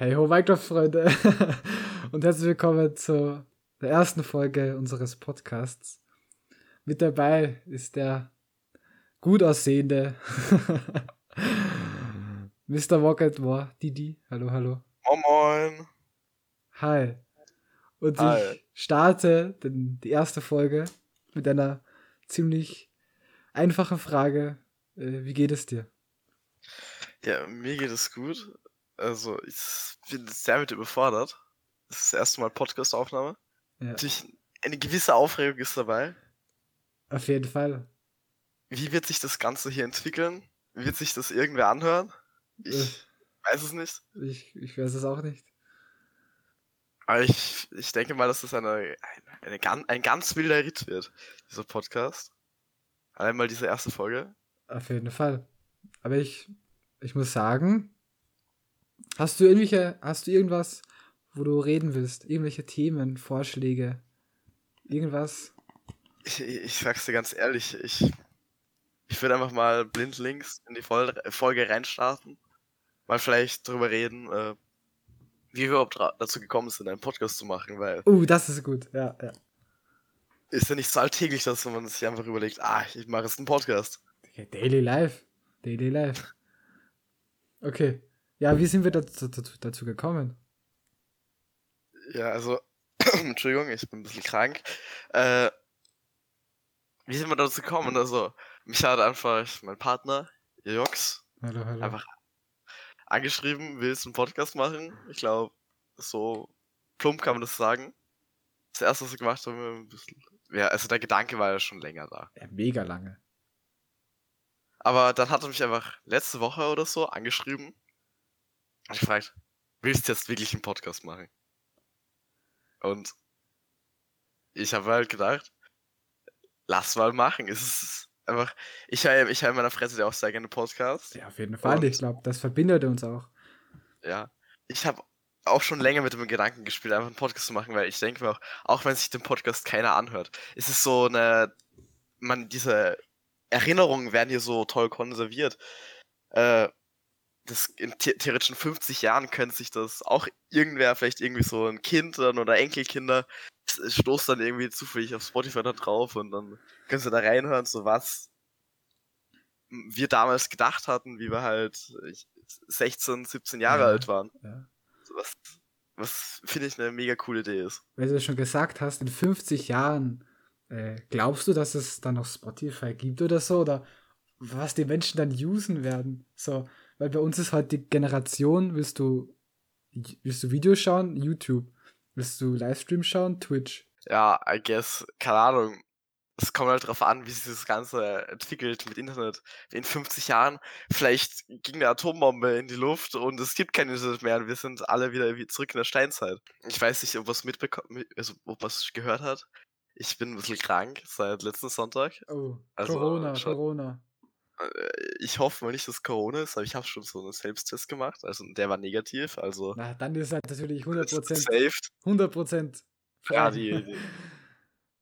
Hey ho, Minecraft-Freunde! Und herzlich willkommen zur der ersten Folge unseres Podcasts. Mit dabei ist der gut aussehende Mr. Rocket War, Didi. Hallo, hallo. Moin Moin. Hi. Und Hi. ich starte den, die erste Folge mit einer ziemlich einfachen Frage. Äh, wie geht es dir? Ja, mir geht es gut. Also, ich bin sehr mit überfordert. Das ist das erste Mal Podcast-Aufnahme. Ja, Natürlich, eine gewisse Aufregung ist dabei. auf jeden Fall. Wie wird sich das Ganze hier entwickeln? Wird sich das irgendwer anhören? Äh, Ich weiß es nicht. Ich, ich weiß es auch nicht. Aber ich, ich denke mal, dass das eine, eine, eine, ein ganz wilder Ritt wird, dieser Podcast. Allein mal diese erste Folge. Auf jeden Fall. Aber ich, ich muss sagen, hast du irgendwelche, hast du irgendwas, wo du reden willst? Irgendwelche Themen, Vorschläge? Irgendwas? Ich, ich, sag's dir ganz ehrlich, ich, ich würde einfach mal blindlings in die Vol Folge reinstarten. Mal vielleicht drüber reden, äh, wie wir überhaupt dazu gekommen sind, einen Podcast zu machen, weil Uh, das ist gut. Ja, ja. ist ja nicht so alltäglich, dass man sich einfach überlegt, ah, ich mache jetzt einen Podcast. Daily Life. Daily Life. Okay. Ja, wie sind wir dazu, dazu, dazu gekommen? Ja, also, Entschuldigung, ich bin ein bisschen krank. Äh, wie sind wir dazu gekommen? Also, mich hat einfach mein Partner, Jox, Hallo, hallo. einfach angeschrieben, willst du einen Podcast machen? Ich glaube, so plump kann man das sagen. Das erste, was wir gemacht haben, ein bisschen. Ja, also der Gedanke war ja schon länger da. Ja, mega lange. Aber dann hat er mich einfach letzte Woche oder so angeschrieben und gefragt, willst du jetzt wirklich einen Podcast machen? Und ich habe halt gedacht, lass mal machen. Es ist einfach, ich höre ich hör in meiner Freizeit ja auch sehr gerne Podcasts. Ja, auf jeden Fall. Und- Ich glaube, das verbindet uns auch. Ja, ich habe auch schon länger mit dem Gedanken gespielt, einfach einen Podcast zu machen, weil ich denke mir auch, auch wenn sich den Podcast keiner anhört, ist es so eine, man, diese Erinnerungen werden hier so toll konserviert. Äh, das in the theoretischen 50 Jahren könnte sich das auch irgendwer, vielleicht irgendwie so ein Kind dann oder Enkelkinder, stoßt dann irgendwie zufällig auf Spotify da drauf und dann können sie da reinhören, so was wir damals gedacht hatten, wie wir halt ich, 16, 17 Jahre Ja. alt waren. Ja. So Was, was finde ich eine mega coole Idee ist. Weil du schon gesagt hast, in 50 Jahren, äh, glaubst du, dass es dann noch Spotify gibt oder so? Oder was die Menschen dann usen werden? So, weil bei uns ist halt die Generation, willst du, willst du Videos schauen? YouTube. Willst du Livestream schauen? Twitch. Ja, I guess, keine Ahnung. Es kommt halt drauf an, wie sich das Ganze entwickelt mit Internet. In 50 Jahren, vielleicht ging eine Atombombe in die Luft und es gibt kein Internet mehr und wir sind alle wieder wie zurück in der Steinzeit. Ich weiß nicht, ob was mitbekommen, also ob was gehört hat. Ich bin ein bisschen krank seit letzten Sonntag. Oh, Also, Corona, schon- Corona. Äh, Ich hoffe mal nicht, dass Corona ist, aber ich habe schon so einen Selbsttest gemacht. Also der war negativ, also Na, dann ist halt natürlich 100%, saved. 100% Ja, frei. die, die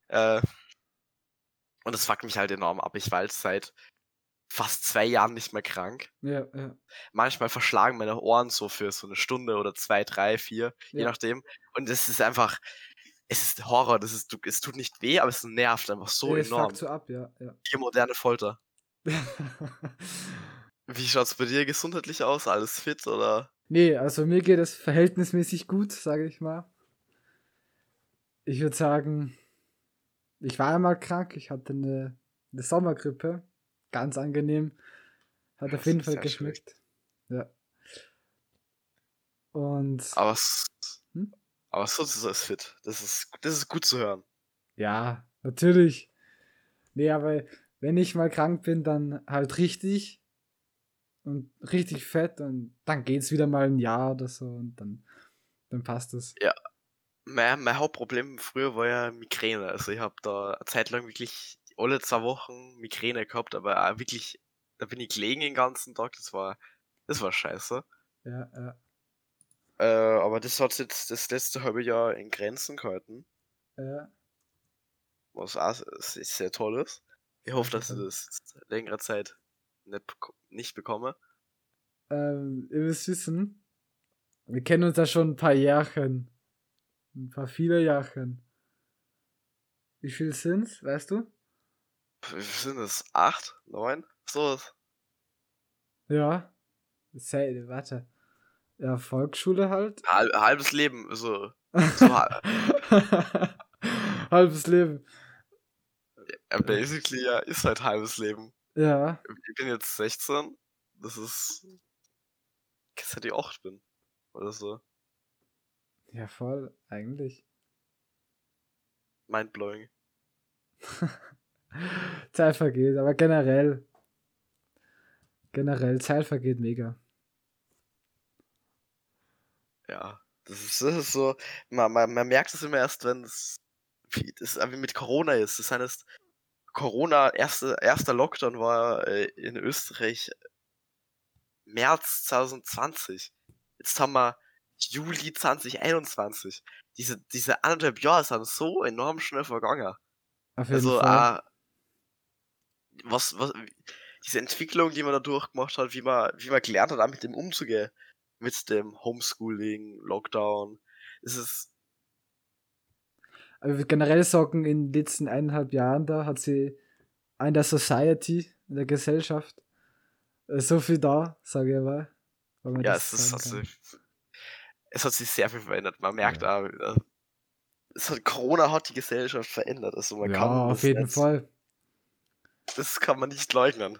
äh, und das fuckt mich halt enorm ab. Ich war jetzt seit fast zwei Jahren nicht mehr krank. ja, ja. Manchmal verschlagen meine Ohren so für so eine Stunde oder zwei, drei, vier, je Ja. nachdem. Und es ist einfach, es ist Horror. Das ist, es tut nicht weh, aber es nervt einfach so Ja, es enorm. fuckt so ab, ja, ja. Die moderne Folter. Wie schaut's bei dir gesundheitlich aus? Alles fit oder? Nee, also mir geht es verhältnismäßig gut, sage ich mal. Ich würde sagen, ich war einmal krank, ich hatte eine, eine Sommergrippe. Ganz angenehm. Hat auf jeden Fall geschmeckt. Ja. Und Aber, Hm? aber sonst ist es fit. Das ist, das ist gut zu hören. ja, natürlich. Nee, aber wenn ich mal krank bin, dann halt richtig. Und richtig fett und dann geht's wieder mal ein Jahr oder so und dann, dann passt es. Mein, mein Hauptproblem früher war ja Migräne. Also ich habe da eine Zeit lang wirklich alle zwei Wochen Migräne gehabt, aber auch wirklich, da bin ich gelegen den ganzen Tag. Das war, das war scheiße. Ja, ja, Äh, aber das hat jetzt das letzte halbe Jahr in Grenzen gehalten, ja. was auch s- sehr toll ist. Ich hoffe, dass ich das längere Zeit nicht, beko- nicht bekomme. Ähm, ihr müsst wissen, Wir kennen uns ja schon ein paar Jährchen. Ein paar viele Jährchen. Wie viel sind's, weißt du? Wie viel sind es? Acht? Neun? So. Ja. Sei, warte. Ja, Volksschule halt. Halb, halbes Leben, so. so halb, Halbes Leben. Ja, basically, ja, ist halt halbes Leben. Ja. Ich bin jetzt 16. Das ist. Seit ich 8 bin. Oder so. Ja, voll, eigentlich. Mindblowing. Zeit vergeht, aber generell. Generell, Zeit vergeht mega. Ja. Das ist, das ist so. Man, man, man merkt es immer erst, wenn es. Wie das wie mit Corona ist. Das heißt, Corona, erste, erster Lockdown war äh, in Österreich März 2020. Jetzt haben wir Juli 2021. Diese, diese anderthalb Jahre sind so enorm schnell vergangen. Auf jeden Also, Fall. äh, was, was, diese Entwicklung, die man da durchgemacht hat, wie man, wie man gelernt hat, mit dem umzugehen, mit dem Homeschooling, Lockdown, es ist, Aber ich würd generell sagen, in den letzten eineinhalb Jahren da hat sie in der Society, in der Gesellschaft, äh, so viel da, sage ich mal. ja, es ist, also, kann. es hat sich sehr viel verändert. Man merkt Ja. auch, äh, es hat, Corona hat die Gesellschaft verändert. Also man ja, kann auf jeden nicht, Fall. Das kann man nicht leugnen.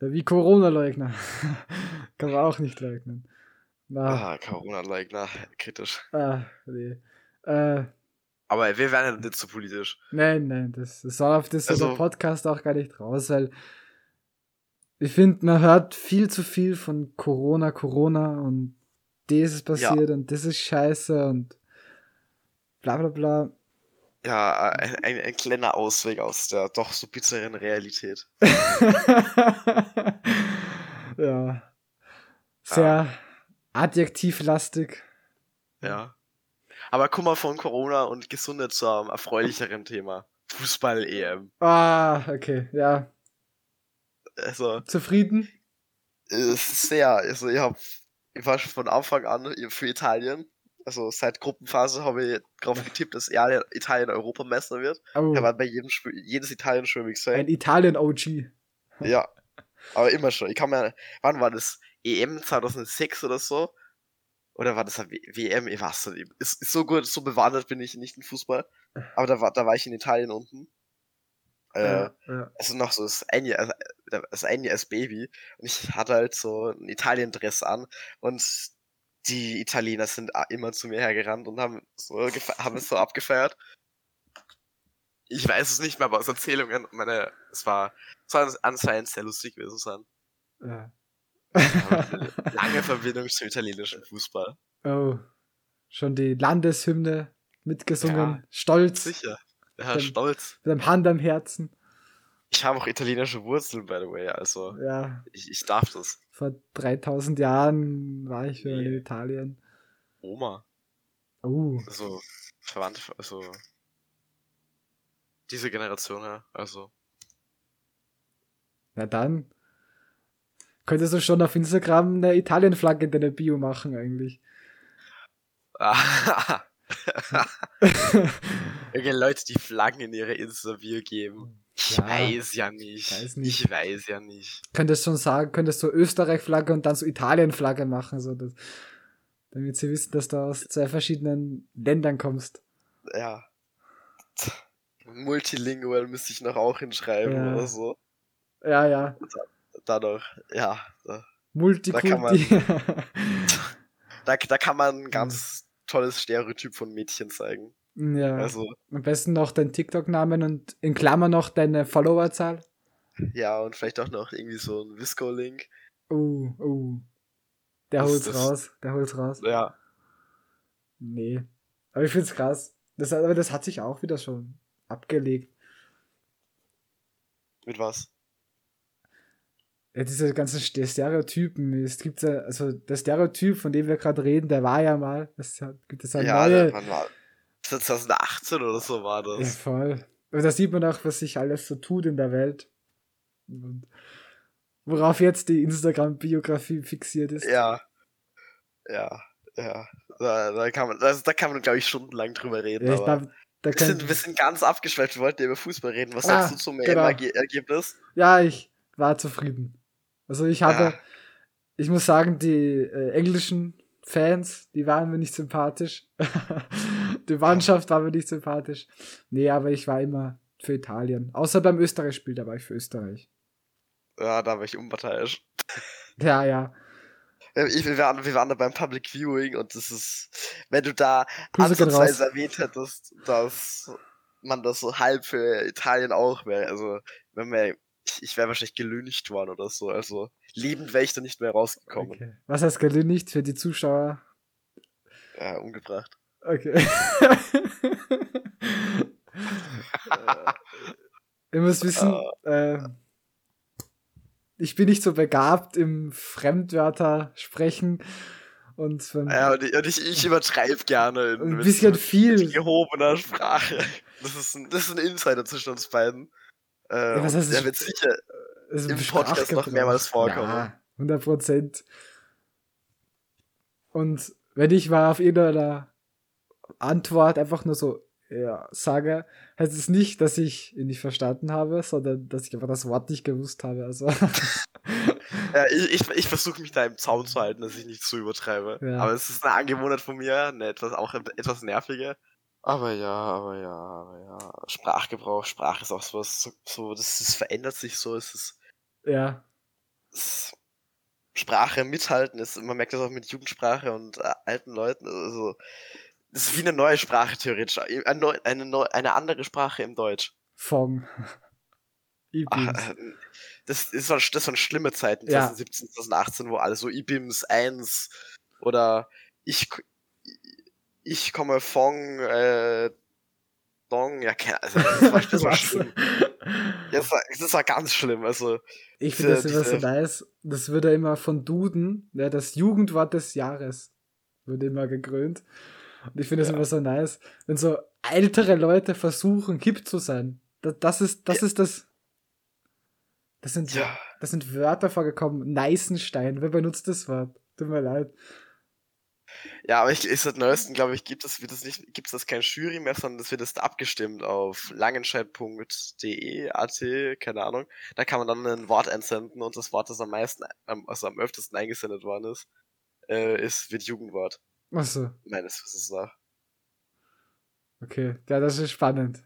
Ja, Wie Corona-Leugner. kann man auch nicht leugnen. Na, Ah, Corona-Leugner, kritisch. ah, nee. Äh, Aber wir werden ja nicht so politisch. Nein, nein, das, das soll auf das Also- Podcast auch gar nicht raus, weil ich finde, man hört viel zu viel von Corona, Corona und das ist passiert und das ist scheiße und bla bla bla. Ja, ein, ein, ein kleiner Ausweg aus der doch so bitteren Realität. ja. Sehr adjektivlastig. Ja. Aber guck mal von Corona und Gesundheit zu einem erfreulicheren Thema. Fußball-EM. Ah, okay, ja. Also, Zufrieden? ist sehr, also ich hab, ich war schon von Anfang an für Italien. Also seit Gruppenphase habe ich darauf getippt, dass Italien, Europameister wird. Oh, Ich habe bei jedem Spiel, jedes Italien-Spiel ein. Italien-OG. Ja. Aber immer schon. Ich kann mir, wann war das? EM 2006 oder so? Oder war das eine W- WM? Ich weiß nicht. Ist, ist so gut, so bewandert bin ich nicht in Fußball. Aber da war, da war ich in Italien unten. Äh, Ja, also noch so das ein Jahr, also das ein Jahr als Baby. Und ich hatte halt so ein Italien-Dress an. Und die Italiener sind immer zu mir hergerannt und haben so haben es so abgefeiert. Ich weiß es nicht mehr, aber aus Erzählungen, meine, es war, es war anscheinend sehr lustig gewesen sein. ja. Lange Verbindung zum italienischen Fußball. Oh, schon die Landeshymne mitgesungen. Stolz, Sicher. Ja, Dann- stolz. mit einem Hand am Herzen. Ich habe auch italienische Wurzeln, by the way, also Ja, ich, ich darf das. vor 3000 Jahren war ich in. Italien. Oma. Oh, Also, verwandt, also. Diese Generation, ja. Also. na dann. Könntest du schon auf Instagram eine Italien-Flagge in deiner Bio machen, eigentlich. Irgendwelche Leute, die Flaggen in ihre Insta-Bio geben. Ich Ja, weiß ja nicht. weiß nicht. Ich weiß ja nicht. Könntest schon sagen, könntest du Österreich-Flagge und dann so Italien-Flagge machen, so dass, damit sie wissen, dass du aus zwei verschiedenen Ländern kommst. Ja. Multilingual müsste ich noch auch hinschreiben Ja. oder so. Ja, ja. Dadurch, ja. Da, Multikulti. da, da kann man ein ganz tolles Stereotyp von Mädchen zeigen. ja. Also, Am besten noch deinen TikTok-Namen und in Klammer noch deine Followerzahl. ja, und vielleicht auch noch irgendwie so ein Visco-Link. Uh, uh. Der holt's das- raus. Der holt's raus. Ja. Nee. Aber ich find's krass. Das, aber das hat sich auch wieder schon abgelegt. Mit was? Ja, diese ganzen Ste- Stereotypen. Es gibt ja, also der Stereotyp, von dem wir gerade reden, der war ja mal. Hat- gibt es eine ja, neue. wann war 2018 oder so war Ja, das. voll. Aber da sieht man auch, was sich alles so tut in der Welt. Und worauf jetzt die Instagram-Biografie fixiert ist. Ja. Ja, ja. Da, da kann man, also, da kann man, glaube ich, stundenlang drüber reden. Ja, ich glaub, da wir, sind, wir sind ganz abgeschweift, wir wollten ja über Fußball reden. Was Ah, sagst du zum genau. EM-Ergebnis? ja, ich war zufrieden. Also ich habe, Ah. ich muss sagen, die äh, englischen Fans, die waren mir nicht sympathisch. die Mannschaft war mir nicht sympathisch. Nee, aber ich war immer für Italien. Außer beim Österreich-Spiel, da war ich für Österreich. Ja, da war ich unparteiisch. Ja, ja. Äh, Ich, wir, waren, wir waren da beim Public Viewing und das ist, wenn du da ansatzweise erwähnt hättest, dass man das so halb für Italien auch wäre. Also, wenn wir, ich, ich wäre wahrscheinlich gelüncht worden oder so. Also, lebend wäre ich da nicht mehr rausgekommen. Okay. Was heißt gelündigt für die Zuschauer? Ja, umgebracht. Okay. Äh, Ihr müsst wissen, äh, ich bin nicht so begabt im Fremdwörter sprechen und Ja, und ich, und ich, ich übertreibe gerne in, ein mit- bisschen mit viel. gehobener Sprache. Das ist ein, das ist ein Insider zwischen uns beiden. Äh, Ja, was heißt der wird sicher, im Podcast noch mehrmals vorkommen. Ja, 100 Prozent. Und wenn ich mal auf irgendeiner Antwort einfach nur so ja, sage, heißt es nicht, dass ich ihn nicht verstanden habe, sondern dass ich einfach das Wort nicht gewusst habe. Also, Ja, ich, ich, ich versuche mich da im Zaun zu halten, dass ich nicht zu übertreibe. Ja. Aber es ist eine Angewohnheit von mir, eine etwas auch etwas nervige. Aber ja, aber ja, aber ja. Sprachgebrauch, Sprache ist auch sowas, so, so das, das verändert sich so, es ist, ja, es, Sprache mithalten ist, man merkt das auch mit Jugendsprache und äh, alten Leuten, also, das ist wie eine neue Sprache theoretisch, eine, neu- eine, neu- eine andere Sprache im Deutsch. E-Beams. Ach, äh, das, waren, das waren schlimme Zeiten, Ja. 2017, 2018, wo alle so IBIMS 1 oder ich, ich komme von äh, Dong, ja, keine also das war, das war schlimm. Das war, das war ganz schlimm, also, Ich finde das immer so nice. Das wird ja immer von Duden, ja, das Jugendwort des Jahres, wird immer gekrönt. Und ich finde das Ja. immer so nice, wenn so ältere Leute versuchen, hip zu sein. Das, das ist, das ist das. Das sind, ja, das sind Wörter vorgekommen. Neisenstein, wer benutzt das Wort? Tut mir leid. Ja, aber ich, ist seit neuestem, glaube ich, gibt es, wird es nicht, gibt es das kein Jury mehr, sondern das wird jetzt abgestimmt auf langenscheid.de, AT, keine Ahnung. Da kann man dann ein Wort einsenden und das Wort, das am meisten, also am öftesten eingesendet worden ist, äh, ist, wird Jugendwort. Achso, Meines Wissens nach. okay. Ja, das ist spannend.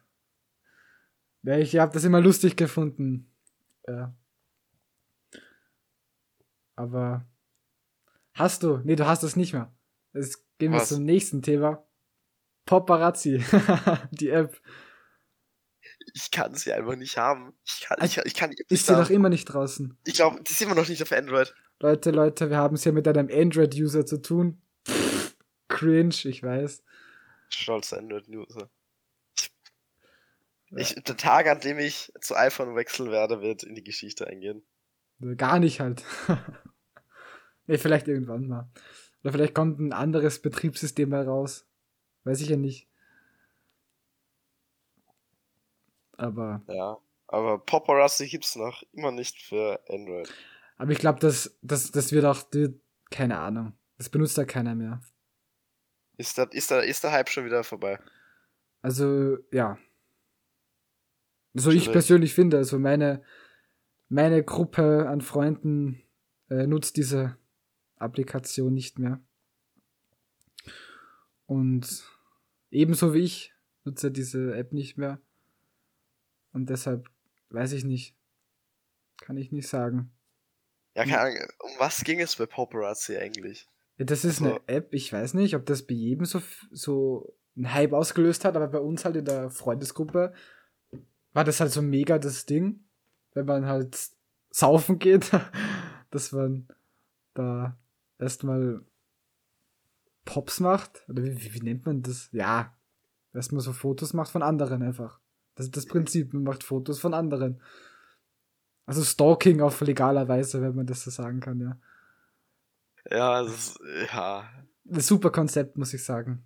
Ja, ich habe das immer lustig gefunden. Ja. Aber hast du? Nee, du hast es nicht mehr. Jetzt gehen wir Was? zum nächsten Thema. Paparazzi, die App. Ich kann sie einfach nicht haben. Ich kann, ich, ich kann die App Ist nicht sie noch immer nicht draußen. Ich glaube, die sind wir noch nicht auf Android. Leute, Leute, wir haben es hier mit einem Android-User zu tun. Cringe, ich weiß. Stolzer Android-User. Ich, der Tag, an dem ich zu iPhone wechseln werde, wird in die Geschichte eingehen. Gar nicht halt. nee, vielleicht irgendwann mal. Oder vielleicht kommt ein anderes Betriebssystem mal raus. Weiß ich ja nicht. Aber, Ja. Aber Paparazzi gibt's noch immer nicht für Android. aber ich glaube, das, das, das wird auch, die, keine Ahnung. Das benutzt da keiner mehr. Ist der, ist der, ist der Hype schon wieder vorbei? Also, ja. So ich Schade. persönlich finde, also meine, meine Gruppe an Freunden äh, nutzt diese Applikation nicht mehr. Und ebenso wie ich nutze diese App nicht mehr. Und deshalb weiß ich nicht. Kann ich nicht sagen. Ja, keine Ahnung. Um was ging es bei Paparazzi eigentlich? Ja, das ist Also- eine App, ich weiß nicht, ob das bei jedem so, so einen Hype ausgelöst hat, aber bei uns halt in der Freundesgruppe war das halt so mega das Ding, wenn man halt saufen geht, dass man da erstmal Pops macht, oder wie, wie, wie nennt man das? Ja, erstmal so Fotos macht von anderen einfach. Das ist das Prinzip, man macht Fotos von anderen. Also Stalking auf legaler Weise, wenn man das so sagen kann, ja. Ja, das ist, ja, Ein super Konzept, muss ich sagen.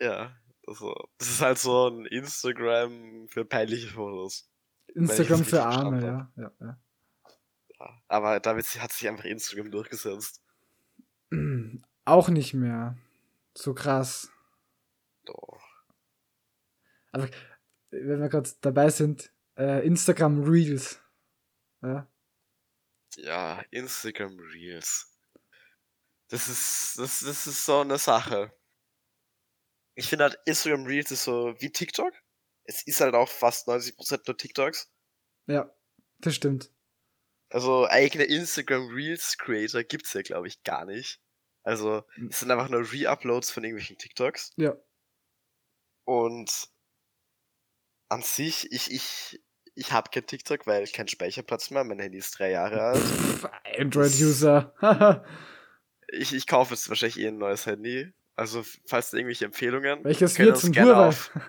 ja. Also, das ist halt so ein Instagram für peinliche Fotos. Instagram für Arme, ja, ja. Ja. Aber damit hat sich einfach Instagram durchgesetzt. Auch nicht mehr. So krass. Doch. Aber wenn wir gerade dabei sind, äh, Instagram Reels. Ja. Ja, Instagram Reels. Das ist, das, das ist so eine Sache. Ich finde halt, Instagram Reels ist so wie TikTok. Es ist halt auch fast 90% nur TikToks. Ja, das stimmt. Also eigene Instagram Reels Creator gibt's ja, glaube ich, gar nicht. Also, es sind einfach nur Re-Uploads von irgendwelchen TikToks. Ja. Und an sich, ich, ich, ich habe kein TikTok, weil kein Speicherplatz mehr. Mein Handy ist drei Jahre alt. Android-User. ich, ich kaufe jetzt wahrscheinlich eh ein neues Handy. Also, falls irgendwelche Empfehlungen. Welches uns zum gerne Huawei? auf.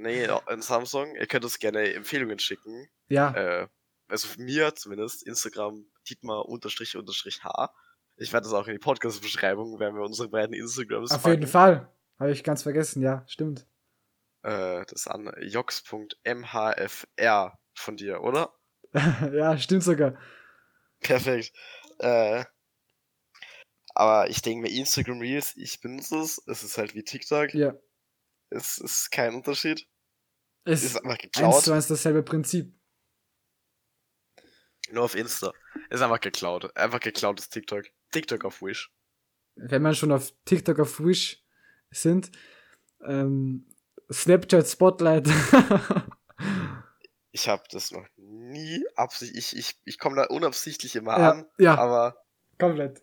Nee, ein Samsung. Ihr könnt uns gerne Empfehlungen schicken. Ja, Äh, also mir zumindest. Instagram Dietmar unterstrich unterstrich H. Ich werde das auch in die Podcast-Beschreibung, werden wir unsere beiden Instagrams auf jeden Fall. Habe ich ganz vergessen, ja, stimmt. Äh, das an jox.mhfr von dir, oder? ja, stimmt sogar. Perfekt. Äh, aber ich denke mir, Instagram Reels, ich benutze es. Es ist halt wie TikTok. Ja. Es ist kein Unterschied. Es ist einfach eins geklaut. zu eins dasselbe Prinzip. Nur auf Insta. Ist einfach geklaut. Einfach geklautes TikTok. TikTok auf Wish. Wenn man schon auf TikTok auf Wish sind, ähm, Snapchat Spotlight. Ich habe das noch nie absichtlich. Ich, ich, ich komme da unabsichtlich immer ja, an, ja, aber komplett.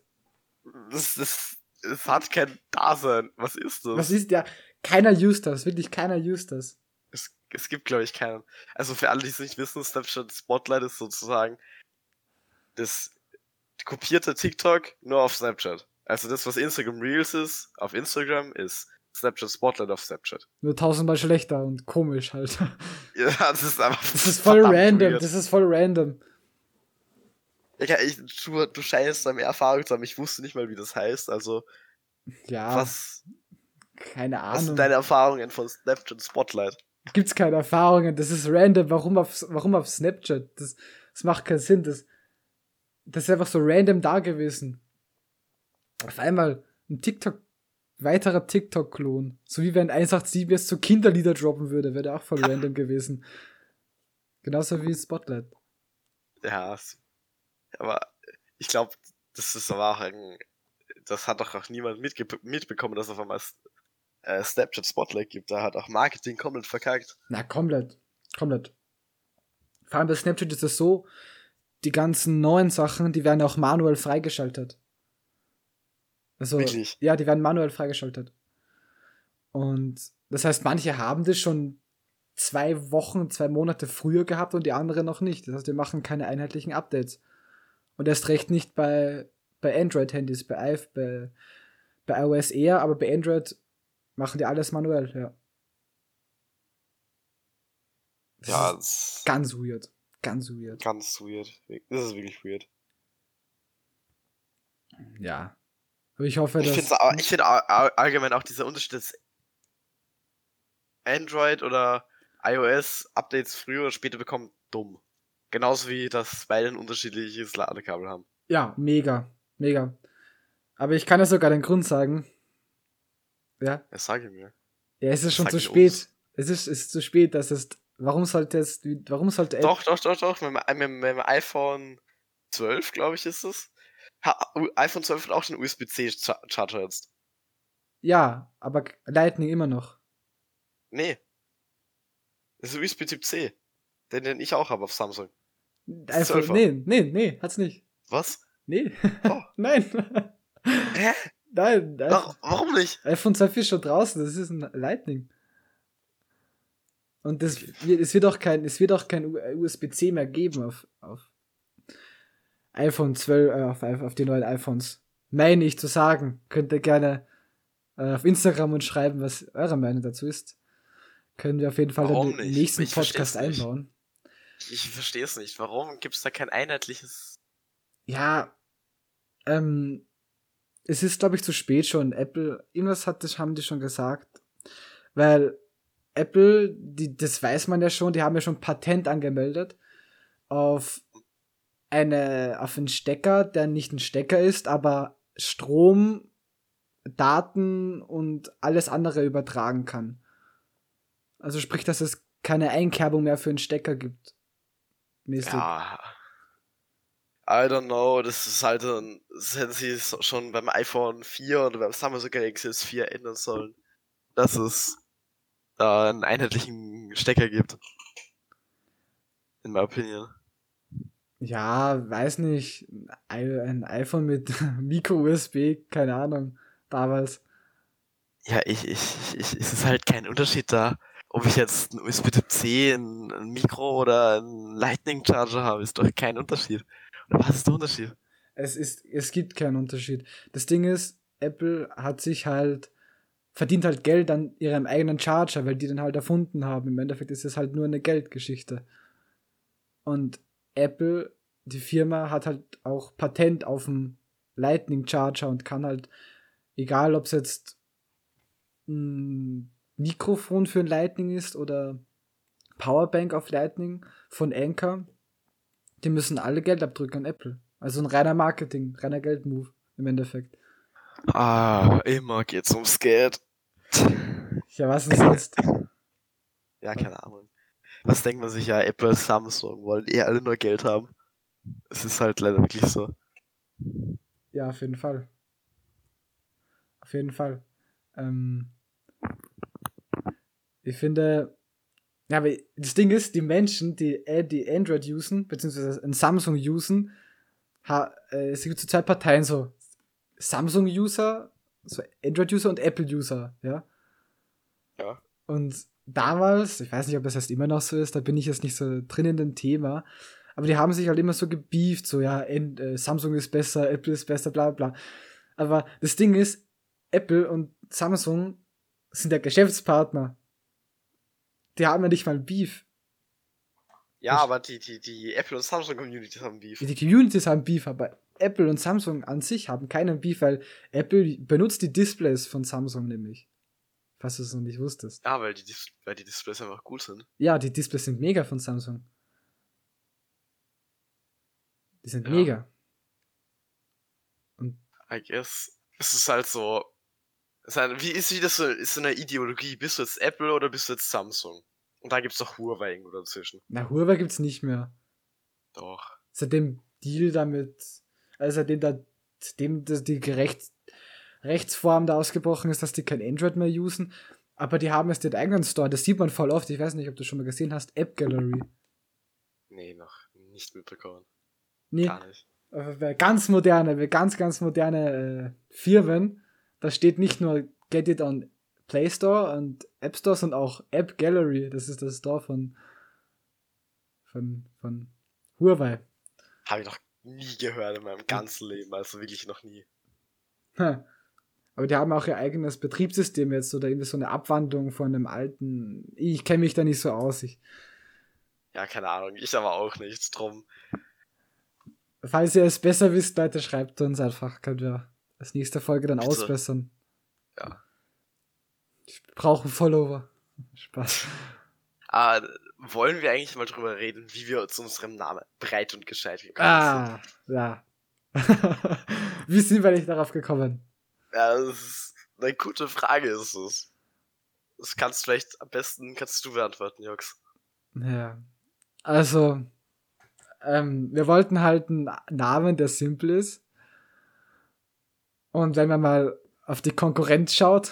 das, das, es hat kein Dasein. Was ist das? Was ist ja, keiner used das, wirklich keiner used das. Es, es gibt, glaube ich, keinen. Also für alle, die es nicht wissen, Snapchat Spotlight ist sozusagen das kopierte TikTok nur auf Snapchat. Also das, was Instagram Reels ist, auf Instagram ist Snapchat Spotlight auf Snapchat. Nur tausendmal schlechter und komisch halt. Ja, das ist einfach. Das ist voll random, weird. das ist voll random. Ja, ich, du, du scheinst da mehr Erfahrung zu haben. Ich wusste nicht mal, wie das heißt. Also, Ja, was, keine was sind Ahnung. deine Erfahrungen von Snapchat Spotlight? Gibt's keine Erfahrungen, das ist random. Warum auf, warum auf Snapchat? Das, das macht keinen Sinn. Das, das ist einfach so random da gewesen. Auf einmal ein TikTok, weiterer TikTok-Klon. So wie wenn 187 jetzt so Kinderlieder droppen würde, wäre der auch voll random gewesen. Genauso wie Spotlight. Ja, aber ich glaube, das ist aber auch ein, das hat doch auch niemand mitge mitbekommen, dass es auf einmal äh, Snapchat Spotlight gibt. Da hat auch Marketing komplett verkackt. Na, komplett. Komplett. Vor allem bei Snapchat ist es so, die ganzen neuen Sachen, die werden auch manuell freigeschaltet. Also, Wirklich? ja, die werden manuell freigeschaltet. Und das heißt, manche haben das schon zwei Wochen, zwei Monate früher gehabt und die anderen noch nicht. Das heißt, wir machen keine einheitlichen Updates. Und erst recht nicht bei, bei Android-Handys, bei, bei, bei iOS eher, aber bei Android machen die alles manuell, ja. Das Ja, ist ganz weird. Ganz weird. ganz weird. Das ist wirklich weird. Ja. Aber ich hoffe, Ich dass. finde auch, ich find all- all- allgemein auch dieser Unterschied, dass Android oder iOS Updates früher oder später bekommen, dumm. Genauso wie, dass beide ein unterschiedliches Ladekabel haben. Ja, mega. Mega. Aber ich kann ja sogar den Grund sagen. Ja. Das sage ich mir. Ja, es ist schon zu spät. uns. Es ist, es ist zu spät, dass es. Warum sollte es. Warum sollte Doch, doch, doch, doch. Mit, meinem- mit, dem iPhone 12, glaube ich, ist es. Ha, iPhone 12 hat auch den USB-C-Charger jetzt. Ja, aber Lightning immer noch. Nee. Das ist USB-Typ C. Den, den ich auch habe auf Samsung. Einfach, 12er. nee, nee, nee, hat's nicht. Was? Nee. Oh. Nein. Hä? Nein. Warum, warum nicht? iPhone 12 ist schon draußen, das ist ein Lightning. Und das, es wird auch kein, es wird auch kein USB-C mehr geben auf, auf iPhone 12, äh, auf, auf die neuen iPhones. Meine ich zu sagen. Könnt ihr gerne äh, auf Instagram und schreiben, was eure Meinung dazu ist. Können wir auf jeden Fall Warum nicht? nächsten Ich Podcast einbauen. Ich verstehe es nicht. Warum gibt es da kein einheitliches. Ja, ähm, es ist, glaube ich, zu spät schon. Apple, irgendwas hat das, haben die schon gesagt. Weil Apple, die, das weiß man ja schon, die haben ja schon Patent angemeldet auf eine, auf einen Stecker, der nicht ein Stecker ist, aber Strom Daten und alles andere übertragen kann. Also sprich, dass es keine Einkerbung mehr für einen Stecker gibt. Mäßig. Ja. I don't know, das ist halt, das hätten sie schon beim iPhone 4 oder beim Samsung Galaxy S4 ändern sollen. Dass es da einen einheitlichen Stecker gibt. In my opinion. Ja, weiß nicht. Ein iPhone mit Micro-USB, keine Ahnung, damals. Ja, ich, ich, ich, es ist halt kein Unterschied da, ob ich jetzt ein USB-Typ-C, ein, ein, Mikro oder ein Lightning-Charger habe, ist doch kein Unterschied. Oder was ist der Unterschied? Es ist, es gibt keinen Unterschied. Das Ding ist, Apple hat sich halt, verdient halt Geld an ihrem eigenen Charger, weil die den halt erfunden haben. Im Endeffekt ist es halt nur eine Geldgeschichte. Und Apple, die Firma, hat halt auch Patent auf dem Lightning Charger und kann halt, egal ob es jetzt ein Mikrofon für ein Lightning ist oder Powerbank auf Lightning von Anker, die müssen alle Geld abdrücken an Apple. Also ein reiner Marketing, reiner Geldmove im Endeffekt. Ah, immer geht's ums Geld. Ja, was ist jetzt? Ja, keine Ahnung. Was denkt man sich ja, Apple, Samsung wollen eh alle nur Geld haben. Es ist halt leider wirklich so. Ja, auf jeden Fall. Auf jeden Fall. Ähm, ich finde, ja, aber das Ding ist, die Menschen, die, äh, die Android usen, beziehungsweise ein Samsung usen, ha, äh, es gibt so zwei Parteien so. Samsung-User, so Android-User und Apple-User, ja. Ja. Und damals, ich weiß nicht, ob das jetzt immer noch so ist, da bin ich jetzt nicht so drin in dem Thema, aber die haben sich halt immer so gebieft, so, ja, äh, Samsung ist besser, Apple ist besser, bla bla. Aber das Ding ist, Apple und Samsung sind ja Geschäftspartner. Die haben ja nicht mal Beef. Ja, ich, aber die, die, die Apple und Samsung Communities haben Beef. Die Communities haben Beef, aber Apple und Samsung an sich haben keinen Beef, weil Apple benutzt die Displays von Samsung nämlich. Falls du es noch nicht wusstest. Ja, weil die, weil die Displays einfach gut sind. Ja, die Displays sind mega von Samsung. Die sind ja. mega. Und I guess. Es ist halt so. Ist halt, wie ist wie das so, ist so eine Ideologie? Bist du jetzt Apple oder bist du jetzt Samsung? Und da gibt's doch Huawei irgendwo dazwischen. Na, Huawei gibt's nicht mehr. Doch. Seit dem Deal damit, also seitdem da, seitdem die gerecht, Rechtsform da ausgebrochen ist, dass die kein Android mehr usen. Aber die haben jetzt den eigenen Store, das sieht man voll oft. Ich weiß nicht, ob du schon mal gesehen hast, App Gallery. Nee, noch nicht mitbekommen. Nee. Gar nicht. Ganz moderne, ganz, ganz moderne äh, Firmen. Da steht nicht nur Get It on Play Store und App Store, sondern auch App Gallery. Das ist das Store von, von, von Huawei. Habe ich noch nie gehört in meinem ganzen Leben, also wirklich noch nie. Ha. Aber die haben auch ihr eigenes Betriebssystem jetzt oder irgendwie so eine Abwandlung von einem alten. Ich kenne mich da nicht so aus. Ich, ja, keine Ahnung. Ich aber auch nicht. Drum. Falls ihr es besser wisst, Leute, schreibt uns einfach. Können wir als nächste Folge dann Bitte. ausbessern. Ja. Ich brauche Follower. Spaß. Ah, wollen wir eigentlich mal drüber reden, wie wir zu unserem Namen breit und gescheit gekommen ah, sind? Ah, ja. wie sind wir nicht darauf gekommen? Ja, das ist eine gute Frage, ist es. Das kannst du vielleicht am besten kannst du beantworten, Jux. Ja. Also, ähm, wir wollten halt einen Namen, der simpel ist. Und wenn man mal auf die Konkurrenz schaut,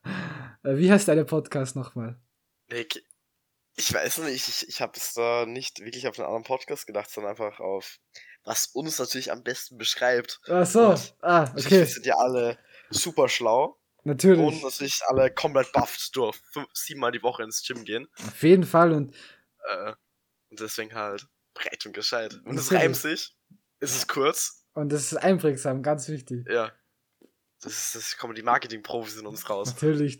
wie heißt deine Podcast nochmal? Ich, ich weiß nicht, ich, ich habe es da nicht wirklich auf einen anderen Podcast gedacht, sondern einfach auf was uns natürlich am besten beschreibt. Ach so, und ah, okay. Wir sind ja alle super schlau. Natürlich. Und natürlich alle komplett bufft durch fünf, siebenmal die Woche ins Gym gehen. Auf jeden Fall und. Äh, und deswegen halt breit und gescheit. Und es reimt sich, es ist kurz. Und es ist einprägsam, ganz wichtig. Ja. Das, ist, das kommen die Marketing-Profis in uns raus. Natürlich.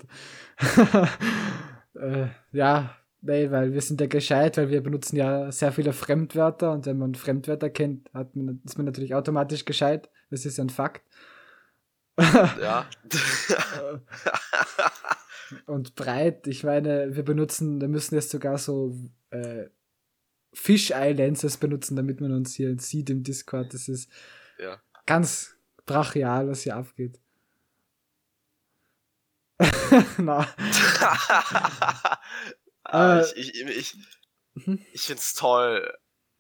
äh, ja, Nee, weil wir sind ja gescheit, weil wir benutzen ja sehr viele Fremdwörter und wenn man Fremdwörter kennt, hat man, ist man natürlich automatisch gescheit. Das ist ein Fakt. Ja. und breit, ich meine, wir benutzen, wir müssen jetzt sogar so äh, Fish Eye Lenses benutzen, damit man uns hier sieht im Discord. Das ist ja. ganz brachial, was hier abgeht. Na, Aber Äh, ich ich, ich, Mhm. ich finde es toll,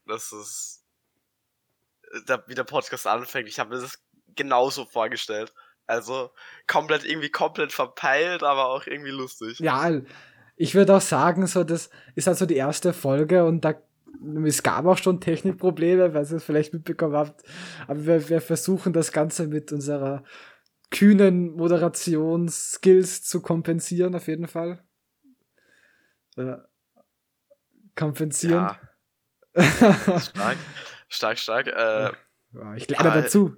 dass es da, wie der Podcast anfängt. Ich habe mir das genauso vorgestellt. Also komplett irgendwie komplett verpeilt, aber auch irgendwie lustig. ja, ich würde auch sagen, so, das ist halt so die erste Folge und da es gab auch schon Technikprobleme, weil ihr es vielleicht mitbekommen habt. Aber wir, wir versuchen das Ganze mit unserer kühnen Moderationsskills zu kompensieren, auf jeden Fall. Äh, kompensieren. Ja, stark, stark, stark. Äh, Ja, ich lerne dazu.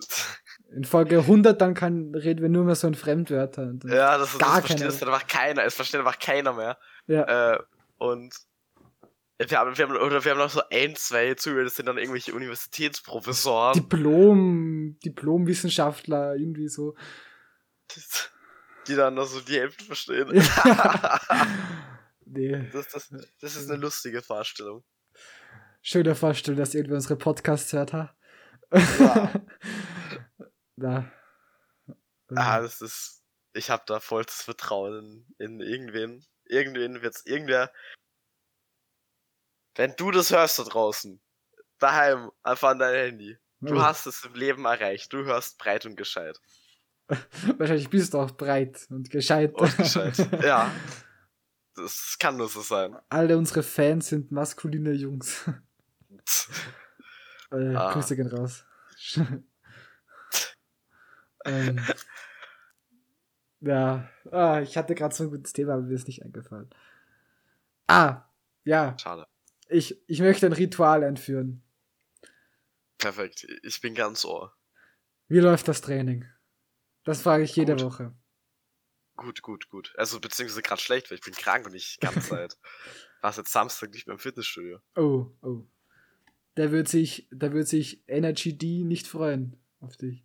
In Folge 100 dann kann, reden wir nur mehr so in Fremdwörtern. Ja, das, das Gar versteht keine. das einfach keiner. Es versteht einfach keiner mehr. ja. Äh, und wir haben, wir haben, oder wir haben noch so ein, zwei Zuhörer, das sind dann irgendwelche Universitätsprofessoren. Diplom, Diplomwissenschaftler, irgendwie so. die dann noch so die Hälfte verstehen. nee. Das, das, das ist eine lustige Vorstellung. Schöne Vorstellung, dass irgendwer unsere Podcasts hört, ha? Ja. Na. Ah, das ist. Ich habe da vollstes Vertrauen in, in irgendwen. Irgendwen wird's irgendwer. Wenn du das hörst da draußen, daheim, einfach an dein Handy. Du Oh. hast es im Leben erreicht. Du hörst breit und gescheit. Wahrscheinlich bist du auch breit und gescheit. Und gescheit. ja. Das kann nur so sein. Alle unsere Fans sind maskuline Jungs. Äh, Ah. Grüße gehen raus. ähm, ja, ah, ich hatte gerade so ein gutes Thema, aber mir ist nicht eingefallen. Ah, ja, Schade. ich, ich möchte ein Ritual einführen. Perfekt. Ich bin ganz ohr. Wie läuft das Training? Das frage ich jede Gut. Woche. Gut, gut, gut. Also beziehungsweise gerade schlecht, weil ich bin krank und ich ganze Zeit. War jetzt Samstag nicht mehr im Fitnessstudio. Oh, oh. Da wird sich, da wird sich Energy D nicht freuen auf dich.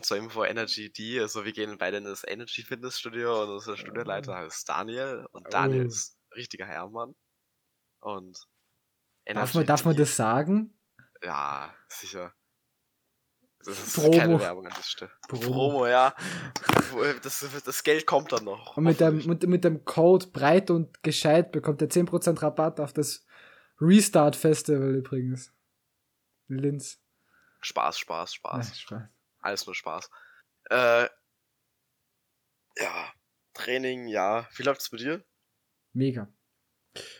Zur Info Energy D, also wir gehen beide in das Energy Fitnessstudio und unser Studioleiter heißt Daniel und Daniel Oh. ist ein richtiger Herrmann. Und Darf man, darf man das sagen? Ja, sicher. Das ist Promo. keine Werbung an der Stelle. Promo. Promo, ja. Das, das Geld kommt dann noch. Und mit dem, mit, mit dem Code breit und gescheit bekommt er 10% Rabatt auf das Restart Festival übrigens. In Linz. Spaß, Spaß, Spaß. Nein, Spaß. Alles nur Spaß. Äh, ja, Training, ja. Wie läuft's bei dir? Mega.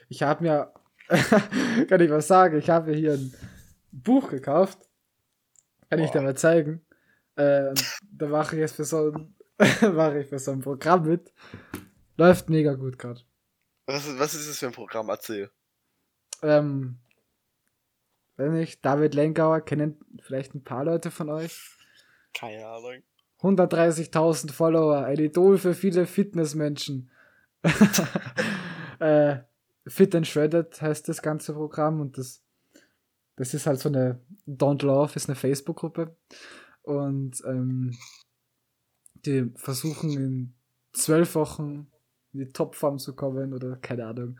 Ich habe mir, kann ich was sagen, ich habe mir hier ein Buch gekauft. Kann ich dir Boah. mal zeigen. Äh, da mache ich jetzt für so ein, mache ich für so ein Programm mit. Läuft mega gut gerade. Was, ist- was ist das für ein Programm? Erzähl. Ähm, weiß nicht, David Lenkauer kennen vielleicht ein paar Leute von euch. Keine Ahnung. 130.000 Follower, ein Idol für viele Fitnessmenschen. äh, Fit and Shredded heißt das ganze Programm und das, das ist halt so eine Don't Love, ist eine Facebook-Gruppe und ähm, die versuchen in zwölf Wochen in die Topform zu kommen oder keine Ahnung.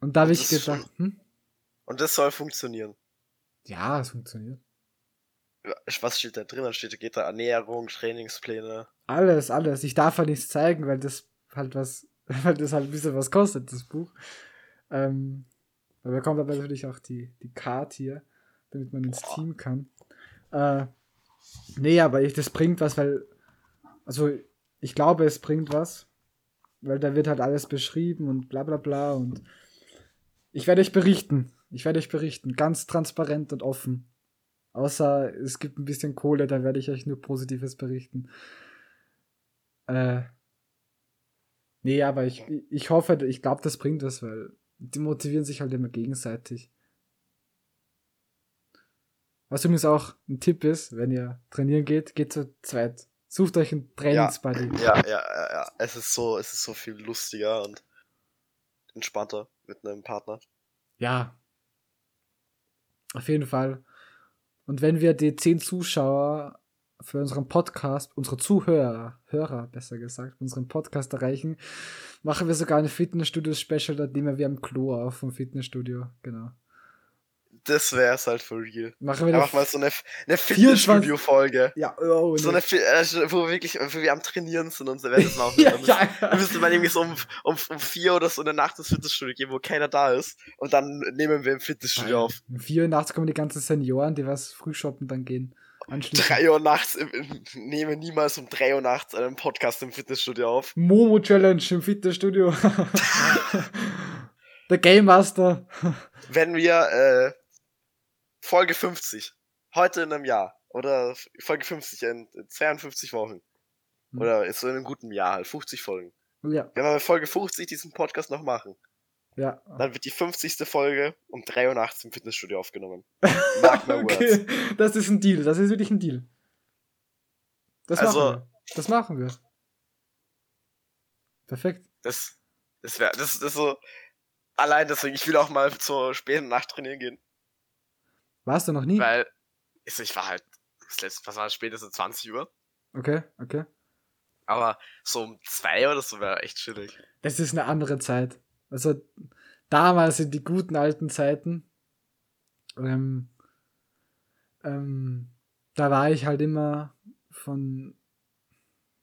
Und da habe ich gedacht, hm? Und das soll funktionieren. ja, es funktioniert. Was steht da drin? Dann steht, geht da Ernährung, Trainingspläne. Alles, alles. Ich darf halt nichts zeigen, weil das halt was, weil das halt ein bisschen was kostet, das Buch. Ähm, da bekommt aber natürlich auch die, die Card hier, damit man ins Boah. Team kann. Äh, nee, aber ich, das bringt was, weil, also ich glaube, es bringt was, weil da wird halt alles beschrieben und bla bla bla und ich werde euch berichten. Ich werde euch berichten, ganz transparent und offen. Außer es gibt ein bisschen Kohle, da werde ich euch nur Positives berichten. Äh, nee, aber ich, ich hoffe, ich glaube, das bringt was, weil die motivieren sich halt immer gegenseitig. Was übrigens auch ein Tipp ist, wenn ihr trainieren geht, geht zu zweit. Sucht euch einen Trainingsbuddy. Ja, ja, ja, ja. Es ist so, es ist so viel lustiger und entspannter mit einem Partner. Ja. Auf jeden Fall. Und wenn wir die 10 Zuschauer für unseren Podcast, unsere Zuhörer, Hörer besser gesagt, unseren Podcast erreichen, machen wir sogar ein Fitnessstudio-Special, da nehmen wir am Klo auf vom Fitnessstudio. Genau. Das wär's halt for real. Machen wir Einfach mal so eine, eine 24 Fitnessstudio-Folge. Ja, oh, So eine, äh, wo wir wirklich, wo wir am Trainieren sind und so werden das machen. ja, Dann ja, Dann müsste man irgendwie so um, um, um vier oder so in der Nacht ins Fitnessstudio gehen, wo keiner da ist. Und dann nehmen wir im Fitnessstudio auf. Um vier Uhr nachts kommen die ganzen Senioren, die was früh shoppen dann gehen. Anschließend. Drei Uhr nachts, im, nehmen niemals um drei Uhr nachts einen Podcast im Fitnessstudio auf. Momo Challenge im Fitnessstudio. Der Game Master. Wenn wir, äh, Folge 50, heute in einem Jahr, oder Folge 50 in 52 Wochen, Hm. oder ist so in einem guten Jahr halt, 50 Folgen. Ja, Wenn wir bei Folge 50 diesen Podcast noch machen, ja. dann wird die 50. Folge um 3 Uhr nachts im Fitnessstudio aufgenommen. Mark my words. Okay, das ist ein Deal. Das ist wirklich ein Deal. Das Also- machen wir. Das machen wir. Perfekt. Das, das wäre, das, das ist so, allein deswegen, ich will auch mal zur späten Nacht trainieren gehen, Warst du noch nie? weil, ich, war halt, das letzte, was war das, spätestens 20 Uhr, Okay, okay. aber so um 2 oder so wäre echt chillig. Das ist eine andere Zeit. Also damals in die guten alten Zeiten, ähm, ähm, da war ich halt immer von,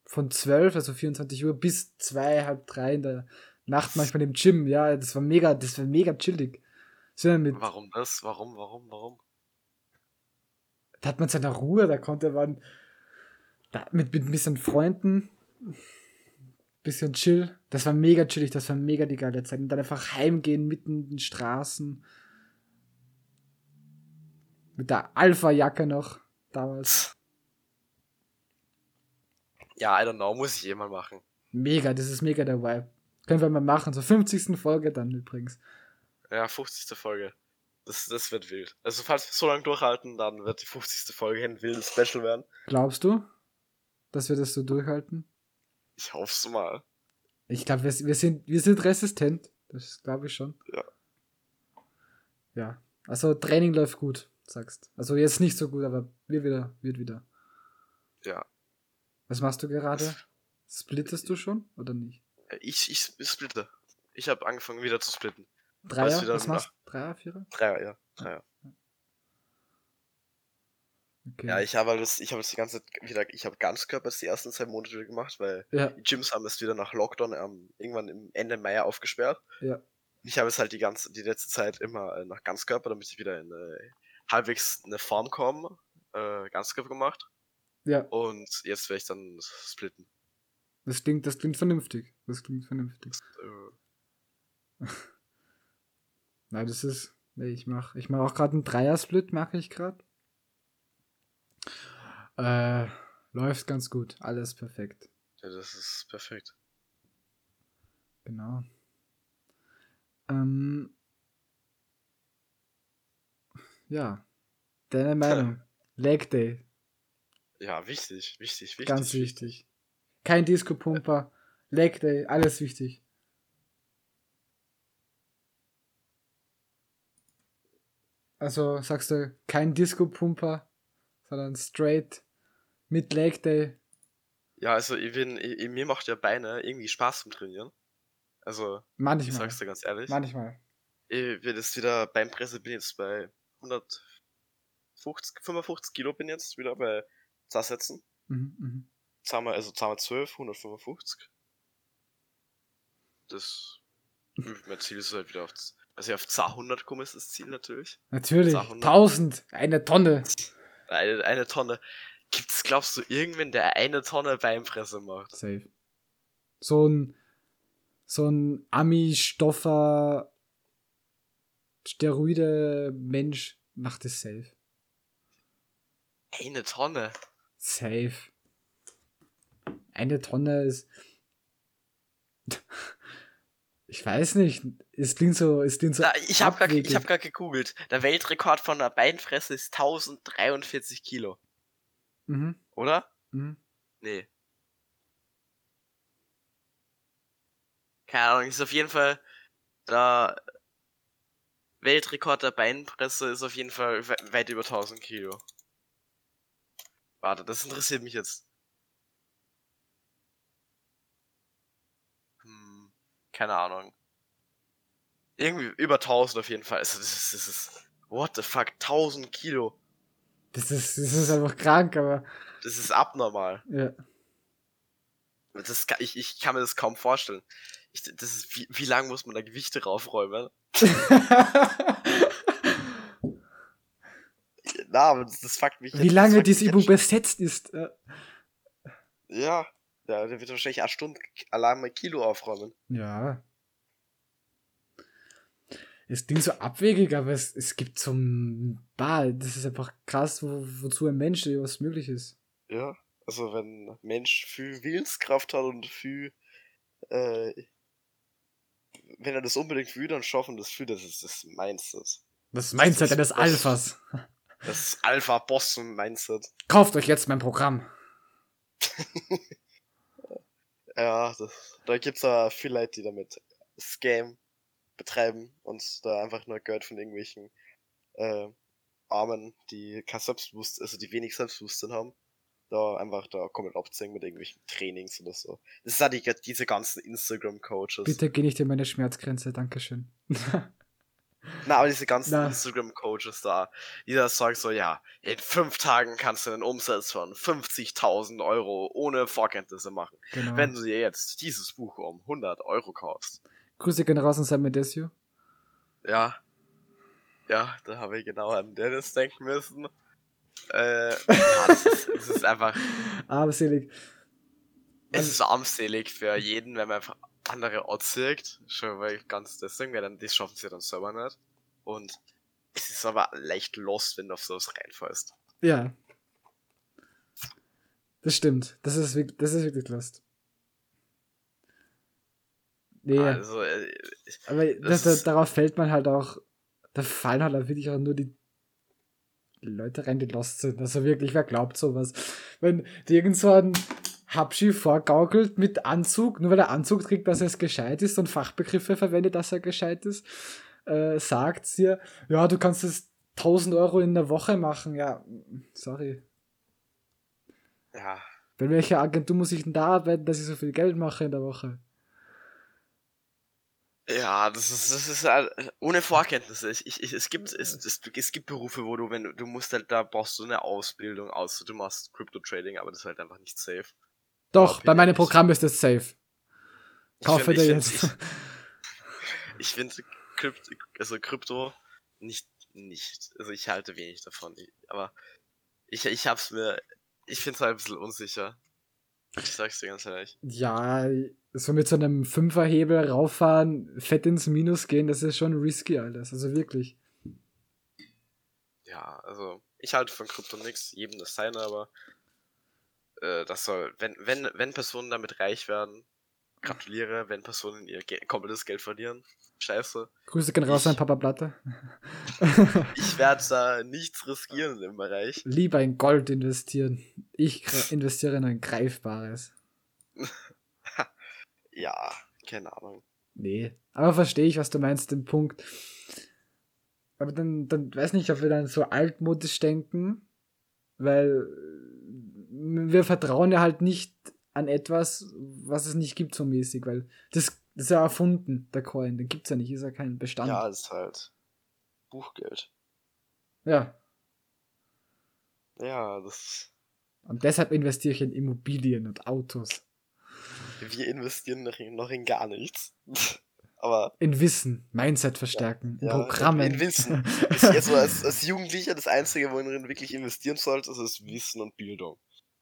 von 12, also 24 Uhr, bis 2, halb 3 in der Nacht manchmal im Gym. Ja, das war mega, das war mega chillig. So mit, Warum das? Warum, warum, warum? da hat man seine Ruhe, da konnte man da, mit, mit ein bisschen Freunden, bisschen chill. Das war mega chillig, das war mega die geile Zeit. Und dann einfach heimgehen mitten in den Straßen. Mit der Alpha-Jacke noch damals. Ja, I don't know, muss ich eh mal machen. Mega, das ist mega der Vibe. Können wir mal machen, zur 50. Folge dann übrigens. Ja, 50. Folge. Das, das wird wild. Also, falls wir so lange durchhalten, dann wird die 50. Folge ein wildes Special werden. Glaubst du, dass wir das so durchhalten? Ich hoff's mal. Ich glaube, wir, wir, sind, wir sind resistent. Das glaube ich schon. Ja. Ja. Also Training läuft gut, sagst. Also jetzt nicht so gut, aber wird wieder, wird wieder. Ja. Was machst du gerade? Splittest du schon oder nicht? Ich, ich, splitte. Ich habe angefangen wieder zu splitten. Dreier? Was machst du? Dreier, Vierer? Dreier, ja. Dreier. Okay. Ja, ich habe das, ich habe das die ganze Zeit wieder, ich habe Ganzkörper die ersten zwei Monate wieder gemacht, weil ja, die Gyms haben es wieder nach Lockdown ähm, irgendwann im Ende Mai aufgesperrt. ja. Ich habe es halt die ganze, die letzte Zeit immer äh, nach Ganzkörper, damit ich wieder in äh, halbwegs eine Form komme, äh, Ganzkörper gemacht. ja. Und jetzt werde ich dann splitten. Das klingt, das klingt vernünftig. Das klingt vernünftig. Äh, Nein, das ist. Nee, ich mache ich mach auch gerade einen Dreier-Split, mache ich gerade. Äh, läuft ganz gut. Alles perfekt. ja, das ist perfekt. Genau. Ähm, ja. Deine Meinung. Leg Day. Ja, wichtig, wichtig, wichtig. Ganz wichtig. Kein Disco-Pumper. Leg Day. Alles wichtig. Also sagst du kein Disco-Pumper, sondern straight mit Leg Day. Ja, also ich bin, ich, ich- mir macht ja Beine irgendwie Spaß zum Trainieren. Also, ich Manchmal. sag's dir ganz ehrlich. Manchmal. Ich bin jetzt wieder beim Presse, bin jetzt bei 150, 55 Kilo bin jetzt wieder bei Zassätzen. Mhm, mhm. Zweimal, also zweimal 12, 155. Das, mein Ziel ist halt wieder auf, also auf 200 kommen ist das Ziel natürlich. Natürlich. Sachen. 1000. Eine Tonne. Eine, eine Tonne. Gibt's, glaubst du, irgendwen, der eine Tonne Beinpresse macht? Safe. So ein, so ein Ami-Stoffer Steroide-Mensch macht es safe. Eine Tonne? Safe. Eine Tonne ist. Ich weiß nicht. Es klingt so, es klingt so. Na, ich habe gerade hab gegoogelt. Der Weltrekord von einer Beinfresse ist 1043 Kilo, Mhm, oder? mhm. Nee. Keine Ahnung, ist auf jeden Fall der Weltrekord der Beinpresse ist auf jeden Fall we weit über 1000 Kilo. Warte, das interessiert mich jetzt. Hm, keine Ahnung. Irgendwie über 1000 auf jeden Fall. Also das ist, das ist What the fuck? 1000 Kilo. Das ist, das ist einfach krank, aber. Das ist abnormal. Ja. Das kann, ich, ich kann mir das kaum vorstellen. Ich, das ist, wie, wie lange muss man da Gewichte raufräumen? Na, aber das, das fuckt mich. Wie lange diese Übung besetzt ist. äh, Ja. Ja, der wird wahrscheinlich eine Stunde allein mal Kilo aufräumen. Ja. Es klingt so abwegig, aber es, es gibt so ein Bah, das ist einfach krass, wo, wozu ein Mensch was möglich ist. Ja. Also wenn ein Mensch viel Willenskraft hat und viel äh, wenn er das unbedingt will, dann schaffen das viel, das ist das Mindset. Das Mindset eines Alphas. Das Alpha-Boss-Mindset. Kauft euch jetzt mein Programm. Ja, das, da gibt's aber viele Leute, die damit Scam betreiben und da einfach nur Geld von irgendwelchen äh, Armen, die kein Selbstbewusstsein, also die wenig Selbstbewusstsein haben, da einfach da komplett abziehen mit irgendwelchen Trainings oder so. Das ja die, diese ganzen Instagram-Coaches. Bitte geh nicht in meine Schmerzgrenze, Dankeschön. Na, aber diese ganzen. Instagram-Coaches da, die da sagen so, ja, in fünf Tagen kannst du einen Umsatz von 50.000 Euro ohne Vorkenntnisse machen. genau. Wenn du dir jetzt dieses Buch um 100 Euro kaufst. Grüße gehen raus an Simon Desio. Ja. Ja, da habe ich genau an Dennis denken müssen. Äh, ja, das ist, es ist einfach, Armselig. es ist armselig für jeden, wenn man einfach andere anzieht. Schon weil ganz deswegen, weil dann, das schaffen sie dann selber nicht. Und es ist aber leicht lost, wenn du auf sowas reinfällst. Ja. Das stimmt. Das ist wirklich, das ist wirklich Lust. Nee, Also, äh, aber das, das darauf fällt man halt auch, da fallen halt auch wirklich auch nur die Leute rein, die lost sind. Also wirklich, wer glaubt sowas? Wenn dir irgend so ein Habschi vorgaukelt mit Anzug, nur weil er Anzug trägt, dass er es gescheit ist und Fachbegriffe verwendet, dass er gescheit ist, äh, sagt dir, ja, du kannst es 1000 Euro in der Woche machen. Ja, sorry. ja, Bei welcher Agentur muss ich denn da arbeiten, dass ich so viel Geld mache in der Woche? Ja, das ist, das ist halt, ohne Vorkenntnisse. Ich, ich, ich, es, gibt, es, es, es gibt Berufe, wo du, wenn du, du musst halt, da brauchst du eine Ausbildung, außer du machst Crypto-Trading, aber das ist halt einfach nicht safe. Doch, bei meinem ich- Programm ist es safe. Ich Kaufe dir ich jetzt. find- Ich finde Krypt, also Krypto nicht, nicht, also ich halte wenig davon, Ich- aber ich, ich hab's mir, ich find's halt ein bisschen unsicher. Ich sag's dir ganz ehrlich. Ja, so mit so einem Fünferhebel rauffahren, fett ins Minus gehen, das ist schon risky alles. Also wirklich. Ja, also ich halte von Krypto nix, jedem das seine, aber äh, das soll, wenn, wenn, wenn Personen damit reich werden, gratuliere, wenn Personen ihr Ge komplettes Geld verlieren, scheiße. Grüße gehen raus Ich- an Papa Platte. Ich werde da nichts riskieren im Bereich. Lieber in Gold investieren. Ich investiere in ein Greifbares. Ja, keine Ahnung. Nee. Aber verstehe ich, was du meinst, den Punkt. Aber dann, dann weiß nicht, ob wir dann so altmodisch denken, weil wir vertrauen ja halt nicht an etwas, was es nicht gibt, so mäßig, weil das, das ist ja erfunden, der Coin, den gibt's ja nicht, ist ja kein Bestand. Ja, ist halt Buchgeld. ja. Ja, das. Und deshalb investiere ich in Immobilien und Autos. Wir investieren noch in, noch in gar nichts. Aber In Wissen, Mindset verstärken, ja, Programmen. in Wissen. ist jetzt so als, als Jugendlicher das Einzige, worin wirklich investieren sollte, ist Wissen und Bildung.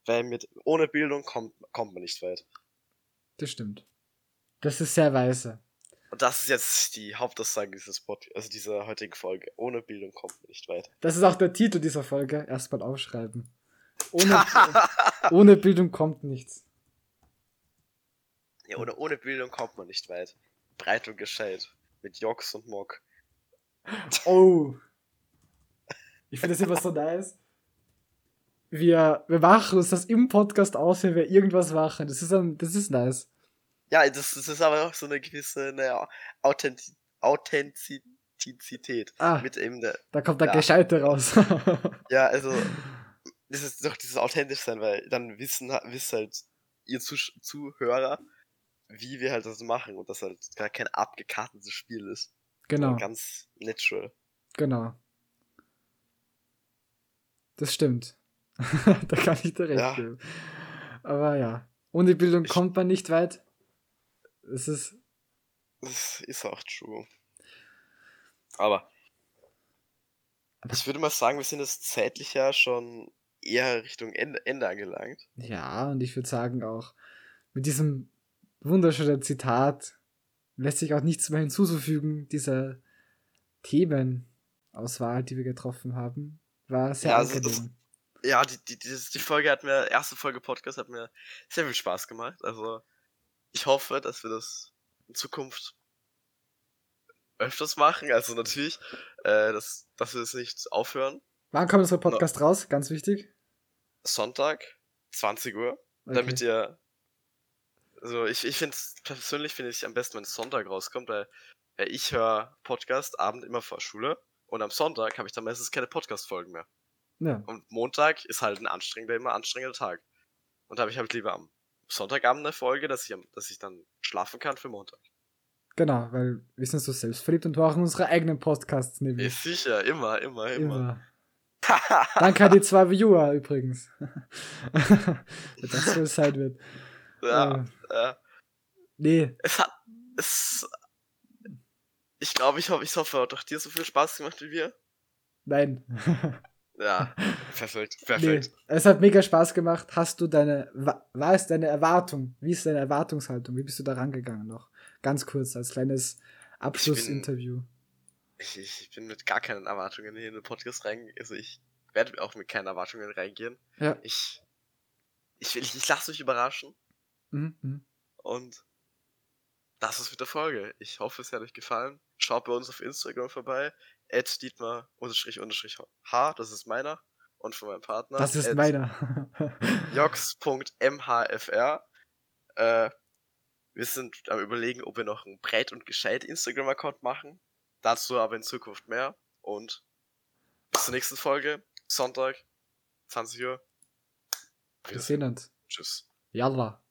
Weil mit ohne Bildung kommt, kommt man nicht weit. Das stimmt. Das ist sehr weise. Und das ist jetzt die Hauptaussage dieses Pod, also dieser heutigen Folge. Ohne Bildung kommt man nicht weit. Das ist auch der Titel dieser Folge. Erstmal aufschreiben. Ohne, ohne Bildung kommt nichts. ja, ohne, ohne Bildung kommt man nicht weit. Breit und gescheit. Mit Joks und Mock. Oh. Ich finde das immer so nice. Wir, wir machen uns das im Podcast aus, wenn wir irgendwas machen. Das ist, ein, das ist nice. Ja, das, das ist aber auch so eine gewisse naja, Authentiz Authentizität. Ah, Mit eben der, da kommt der ja. Gescheite raus. ja, also, das ist doch dieses authentisch sein, weil dann wissen, wisst halt ihr Zusch Zuhörer, wie wir halt das machen und das halt gar kein abgekartetes Spiel ist. genau, Ganz natural. genau. Das stimmt. da kann ich dir recht Ja. geben. Aber ja, ohne Bildung Ich- kommt man nicht weit. Es ist, Das ist auch true. Aber ich würde mal sagen, wir sind jetzt zeitlich ja schon eher Richtung Ende, Ende angelangt. ja, und ich würde sagen auch, mit diesem wunderschönen Zitat lässt sich auch nichts mehr hinzuzufügen, dieser Themenauswahl, die wir getroffen haben, war sehr Ja, also das- angenehm. Ja, die, die, die, die Folge hat mir, erste Folge Podcast hat mir sehr viel Spaß gemacht. Also ich hoffe, dass wir das in Zukunft öfters machen. Also natürlich, äh, dass, dass wir es nicht aufhören. Wann kommt unser Podcast raus? Ganz wichtig. Sonntag, 20 Uhr. Okay. damit ihr. Also ich, ich finde persönlich finde ich am besten, wenn es Sonntag rauskommt, weil ich höre Podcast Abend immer vor Schule und am Sonntag habe ich dann meistens keine Podcast-Folgen mehr. Ja, Und Montag ist halt ein anstrengender, immer anstrengender Tag. Und da habe ich halt lieber am Sonntagabend eine Folge, dass ich, dass ich dann schlafen kann für Montag. genau, weil wir sind so selbstverliebt und brauchen unsere eigenen Podcasts Ist nämlich. sicher, immer, immer, immer. Immer. Danke an die zwei Viewer übrigens. das so sein wird. ja, Äh, äh, nee, es hat. Es, ich glaube, ich hoffe, ich hoffe, hat auch dir so viel Spaß gemacht wie wir. nein. Ja, perfekt, nee, perfekt. es hat mega Spaß gemacht. Hast du deine, wa- war es deine Erwartung? Wie ist deine Erwartungshaltung? Wie bist du da rangegangen noch? Ganz kurz, als kleines Abschlussinterview. Ich, ich bin mit gar keinen Erwartungen hier in den Podcast reingegangen. Also ich werde auch mit keinen Erwartungen reingehen. Ja. Ich, ich will, ich, ich lasse mich überraschen Mhm, mhm. und das ist mit der Folge. Ich hoffe, es hat euch gefallen. Schaut bei uns auf Instagram vorbei. At Dietmar unterstrich unterstrich H, das ist meiner. Und von meinem Partner. Das ist meiner. jox.mhfr. Äh, wir sind am überlegen, ob wir noch einen breit und gescheit Instagram-Account machen. Dazu aber in Zukunft mehr. Und bis zur nächsten Folge. Sonntag, 20 Uhr. Wir sehen uns. Tschüss. Yalla.